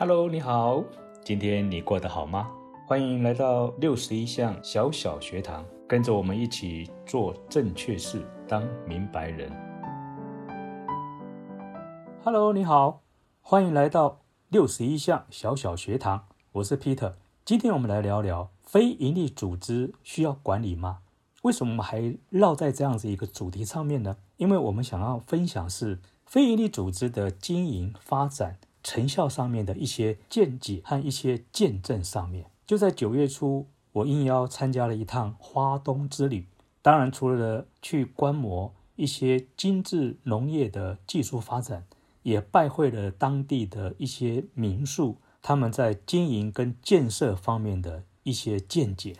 Hello，你好，今天你过得好吗？欢迎来到六十一项小小学堂，跟着我们一起做正确事，当明白人。Hello，你好，欢迎来到六十一项小小学堂，我是 Peter。今天我们来聊聊非营利组织需要管理吗？为什么我们还绕在这样子一个主题上面呢？因为我们想要分享是非营利组织的经营发展。成效上面的一些见解和一些见证上面，就在九月初，我应邀参加了一趟花东之旅。当然，除了去观摩一些精致农业的技术发展，也拜会了当地的一些民宿，他们在经营跟建设方面的一些见解，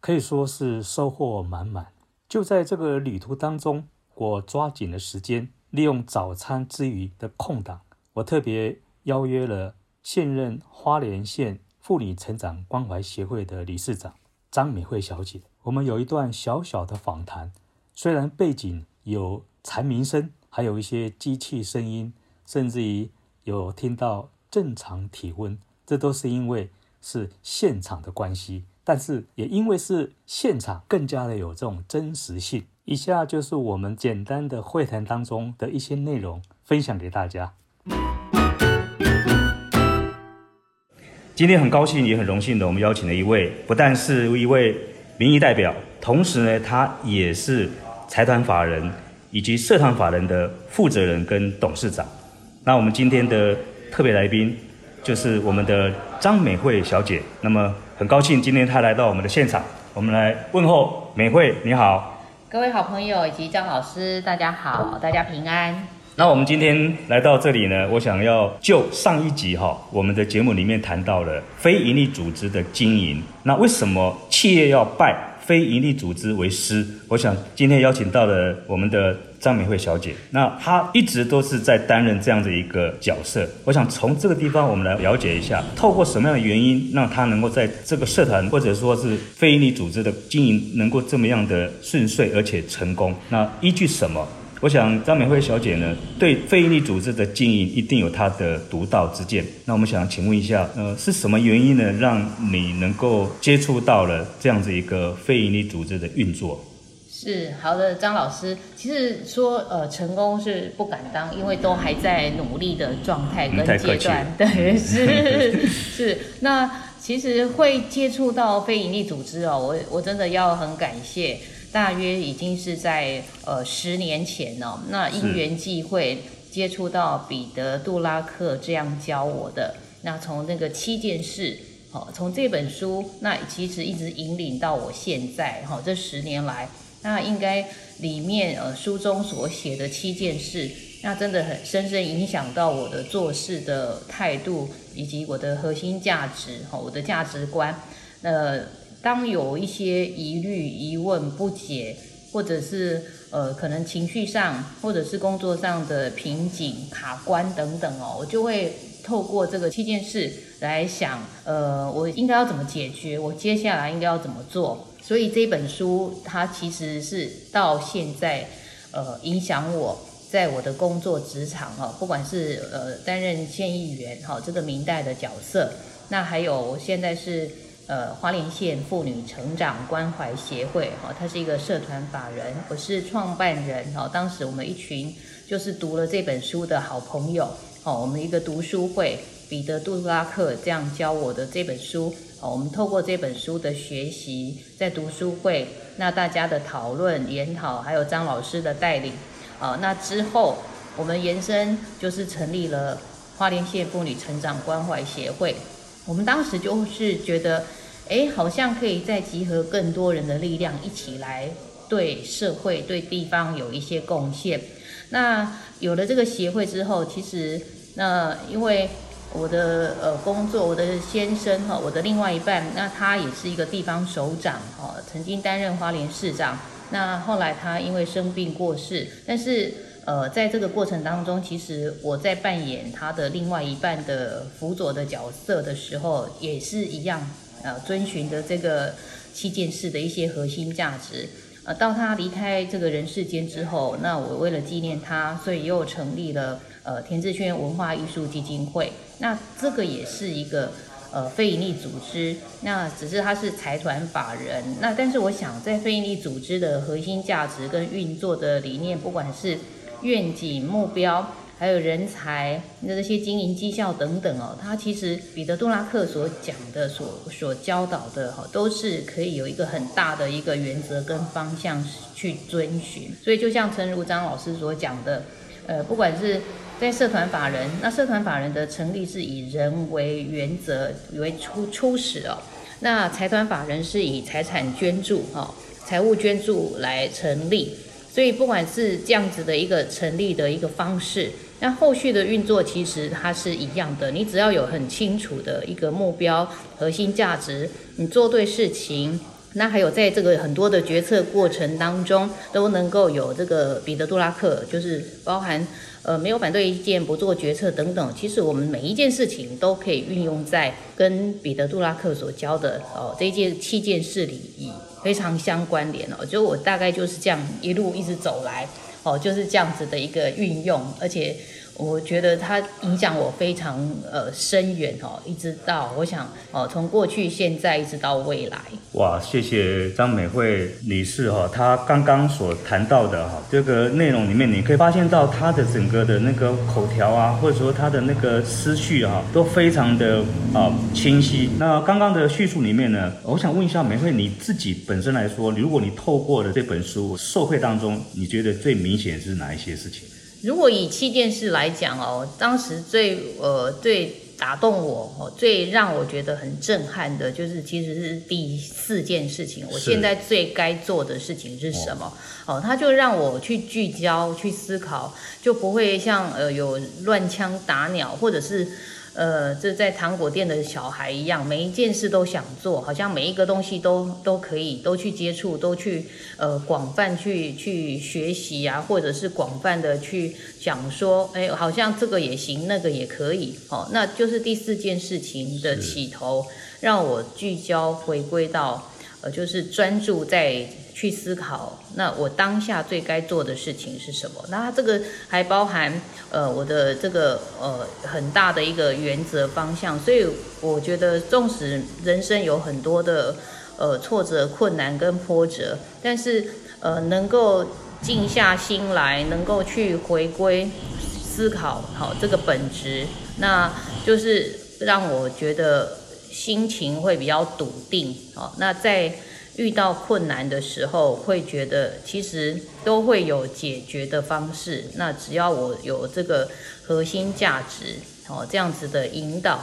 可以说是收获满满。就在这个旅途当中，我抓紧了时间，利用早餐之余的空档，我特别。邀约了现任花莲县妇女成长关怀协会的理事长张美惠小姐，我们有一段小小的访谈。虽然背景有蝉鸣声，还有一些机器声音，甚至于有听到正常体温，这都是因为是现场的关系。但是也因为是现场，更加的有这种真实性。以下就是我们简单的会谈当中的一些内容，分享给大家。今天很高兴，也很荣幸的，我们邀请了一位，不但是一位民意代表，同时呢，他也是财团法人以及社团法人的负责人跟董事长。那我们今天的特别来宾就是我们的张美惠小姐。那么很高兴今天她来到我们的现场，我们来问候美惠，你好，各位好朋友以及张老师，大家好，大家平安。那我们今天来到这里呢，我想要就上一集哈，我们的节目里面谈到了非营利组织的经营。那为什么企业要拜非营利组织为师？我想今天邀请到了我们的张美惠小姐，那她一直都是在担任这样的一个角色。我想从这个地方我们来了解一下，透过什么样的原因让她能够在这个社团或者说是非营利组织的经营能够这么样的顺遂而且成功？那依据什么？我想张美惠小姐呢，对非营利组织的经营一定有她的独到之见。那我们想请问一下，呃，是什么原因呢，让你能够接触到了这样子一个非营利组织的运作？是好的，张老师，其实说呃成功是不敢当，因为都还在努力的状态跟阶段。对，是是。那其实会接触到非营利组织哦，我我真的要很感谢。大约已经是在呃十年前哦，那因缘际会接触到彼得·杜拉克这样教我的。那从那个七件事，好，从这本书，那其实一直引领到我现在哈，这十年来，那应该里面呃书中所写的七件事，那真的很深深影响到我的做事的态度以及我的核心价值哈，我的价值观，呃。当有一些疑虑、疑问不解，或者是呃可能情绪上，或者是工作上的瓶颈、卡关等等哦，我就会透过这个七件事来想，呃，我应该要怎么解决？我接下来应该要怎么做？所以这本书它其实是到现在呃影响我在我的工作职场哦，不管是呃担任县议员哈这个明代的角色，那还有我现在是。呃，花莲县妇女成长关怀协会，哈，它是一个社团法人，我是创办人，哈。当时我们一群就是读了这本书的好朋友，哦，我们一个读书会，彼得·杜拉克这样教我的这本书，哦，我们透过这本书的学习，在读书会，那大家的讨论研讨，还有张老师的带领，啊，那之后我们延伸就是成立了花莲县妇女成长关怀协会，我们当时就是觉得。哎，好像可以再集合更多人的力量，一起来对社会、对地方有一些贡献。那有了这个协会之后，其实那因为我的呃工作，我的先生哈，我的另外一半，那他也是一个地方首长哈，曾经担任花莲市长。那后来他因为生病过世，但是呃在这个过程当中，其实我在扮演他的另外一半的辅佐的角色的时候，也是一样。呃，遵循的这个七件事的一些核心价值，呃，到他离开这个人世间之后，那我为了纪念他，所以又成立了呃田志轩文化艺术基金会。那这个也是一个呃非营利组织，那只是它是财团法人。那但是我想，在非营利组织的核心价值跟运作的理念，不管是愿景目标。还有人才那这些经营绩效等等哦，他其实彼得·杜拉克所讲的、所所教导的哈，都是可以有一个很大的一个原则跟方向去遵循。所以就像陈如章老师所讲的，呃，不管是在社团法人，那社团法人的成立是以人为原则为初初始哦，那财团法人是以财产捐助哈、财务捐助来成立。所以不管是这样子的一个成立的一个方式。那后续的运作其实它是一样的，你只要有很清楚的一个目标、核心价值，你做对事情，那还有在这个很多的决策过程当中，都能够有这个彼得·杜拉克，就是包含呃没有反对意见、不做决策等等。其实我们每一件事情都可以运用在跟彼得·杜拉克所教的哦这件七件事里，非常相关联哦。就我大概就是这样一路一直走来。哦，就是这样子的一个运用，而且我觉得它影响我非常呃深远哦，一直到我想哦，从过去、现在一直到未来。哇，谢谢张美惠女士哈，她刚刚所谈到的哈这个内容里面，你可以发现到她的整个的那个口条啊，或者说她的那个思绪啊，都非常的啊清晰。那刚刚的叙述里面呢，我想问一下美惠，你自己本身来说，如果你透过了这本书受惠当中，你觉得最明显是哪一些事情？如果以气垫式来讲哦，当时最呃最打动我哦，最让我觉得很震撼的，就是其实是第四件事情。我现在最该做的事情是什么？哦，他就让我去聚焦、去思考，就不会像呃有乱枪打鸟，或者是。呃，这在糖果店的小孩一样，每一件事都想做，好像每一个东西都都可以，都去接触，都去呃广泛去去学习啊，或者是广泛的去讲说，哎，好像这个也行，那个也可以，哦，那就是第四件事情的起头，让我聚焦回归到，呃，就是专注在。去思考，那我当下最该做的事情是什么？那这个还包含呃我的这个呃很大的一个原则方向。所以我觉得，纵使人生有很多的呃挫折、困难跟波折，但是呃能够静下心来，能够去回归思考好这个本质，那就是让我觉得心情会比较笃定。好，那在。遇到困难的时候，会觉得其实都会有解决的方式。那只要我有这个核心价值，哦，这样子的引导，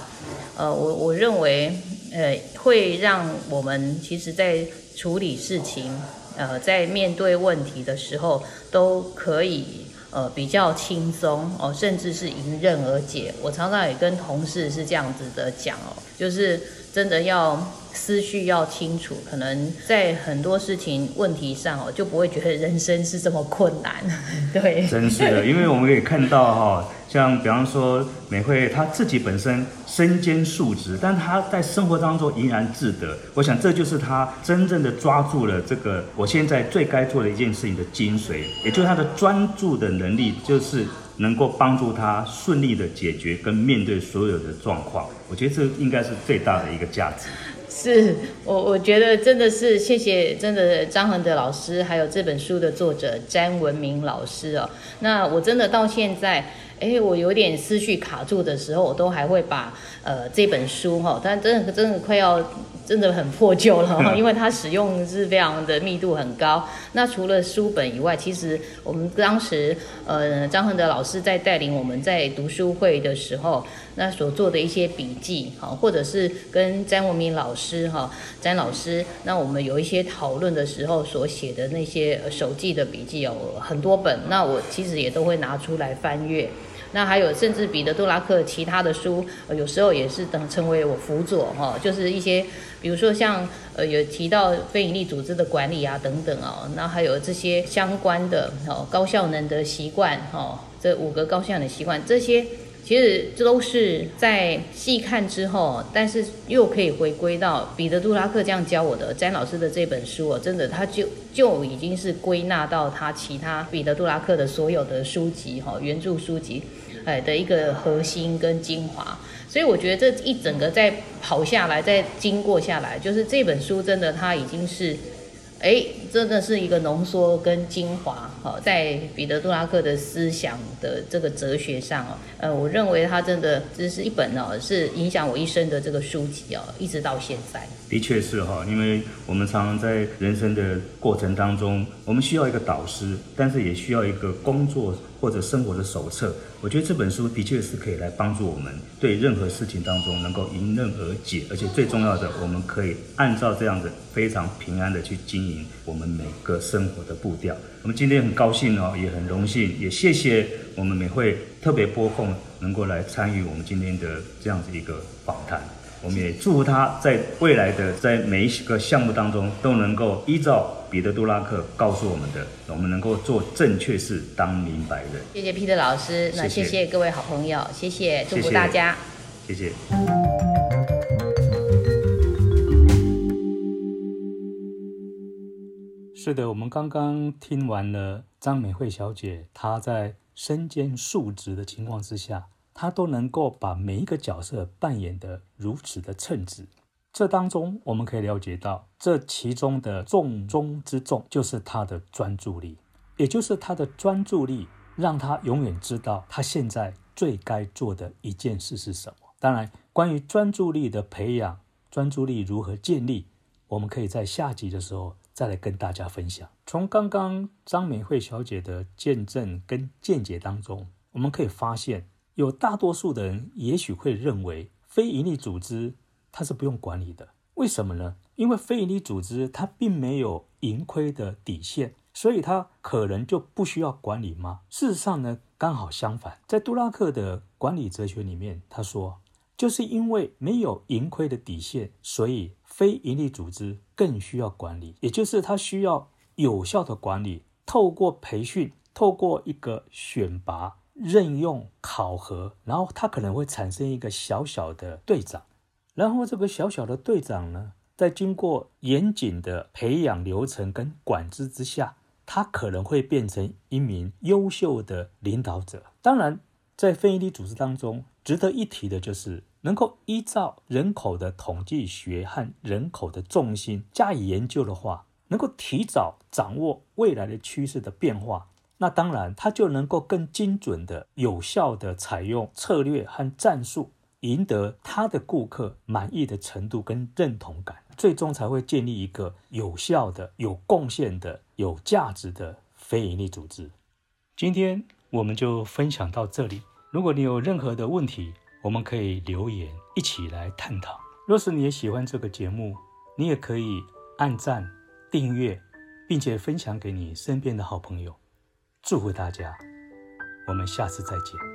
呃，我我认为，呃，会让我们其实在处理事情，呃，在面对问题的时候，都可以呃比较轻松哦，甚至是迎刃而解。我常常也跟同事是这样子的讲哦，就是真的要。思绪要清楚，可能在很多事情问题上哦，就不会觉得人生是这么困难。对，真是的，因为我们可以看到哈，像比方说美惠她自己本身身兼数职，但她在生活当中怡然自得。我想这就是她真正的抓住了这个我现在最该做的一件事情的精髓，也就是她的专注的能力，就是能够帮助她顺利的解决跟面对所有的状况。我觉得这应该是最大的一个价值。是我，我觉得真的是谢谢，真的张恒德老师，还有这本书的作者詹文明老师哦。那我真的到现在，哎，我有点思绪卡住的时候，我都还会把呃这本书哈，但真的真的快要。真的很破旧了，因为它使用是非常的密度很高。那除了书本以外，其实我们当时呃张恒德老师在带领我们在读书会的时候，那所做的一些笔记，哈，或者是跟詹文明老师哈詹老师，那我们有一些讨论的时候所写的那些手记的笔记有很多本，那我其实也都会拿出来翻阅。那还有，甚至彼得·杜拉克其他的书，有时候也是等成为我辅佐哈，就是一些，比如说像呃有提到非营利组织的管理啊等等哦，那还有这些相关的哦高效能的习惯哈，这五个高效能习惯这些。其实这都是在细看之后，但是又可以回归到彼得·杜拉克这样教我的詹老师的这本书哦，真的他就就已经是归纳到他其他彼得·杜拉克的所有的书籍哈原著书籍，哎的一个核心跟精华。所以我觉得这一整个在跑下来，在经过下来，就是这本书真的它已经是。哎，真的是一个浓缩跟精华，哈，在彼得·杜拉克的思想的这个哲学上哦，呃，我认为他真的这是一本哦，是影响我一生的这个书籍哦，一直到现在。的确是哈，因为我们常常在人生的过程当中，我们需要一个导师，但是也需要一个工作或者生活的手册。我觉得这本书的确是可以来帮助我们，对任何事情当中能够迎刃而解，而且最重要的，我们可以按照这样子非常平安的去经营我们每个生活的步调。我们今天很高兴哦，也很荣幸，也谢谢我们美会特别播控能够来参与我们今天的这样子一个访谈。我们也祝福他在未来的在每一个项目当中都能够依照彼得·杜拉克告诉我们的，我们能够做正确事，当明白人。谢谢 Peter 老师，那谢谢各位好朋友，谢谢，祝福大家，谢谢。是的，我们刚刚听完了张美惠小姐，她在身兼数职的情况之下。他都能够把每一个角色扮演得如此的称职，这当中我们可以了解到，这其中的重中之重就是他的专注力，也就是他的专注力让他永远知道他现在最该做的一件事是什么。当然，关于专注力的培养，专注力如何建立，我们可以在下集的时候再来跟大家分享。从刚刚张美惠小姐的见证跟见解当中，我们可以发现。有大多数的人也许会认为非营利组织它是不用管理的，为什么呢？因为非营利组织它并没有盈亏的底线，所以它可能就不需要管理吗？事实上呢，刚好相反，在杜拉克的管理哲学里面，他说，就是因为没有盈亏的底线，所以非营利组织更需要管理，也就是它需要有效的管理，透过培训，透过一个选拔。任用考核，然后他可能会产生一个小小的队长，然后这个小小的队长呢，在经过严谨的培养流程跟管制之下，他可能会变成一名优秀的领导者。当然，在非营利组织当中，值得一提的就是能够依照人口的统计学和人口的重心加以研究的话，能够提早掌握未来的趋势的变化。那当然，他就能够更精准的、有效的采用策略和战术，赢得他的顾客满意的程度跟认同感，最终才会建立一个有效的、有贡献的、有价值的非营利组织。今天我们就分享到这里。如果你有任何的问题，我们可以留言一起来探讨。若是你也喜欢这个节目，你也可以按赞、订阅，并且分享给你身边的好朋友。祝福大家，我们下次再见。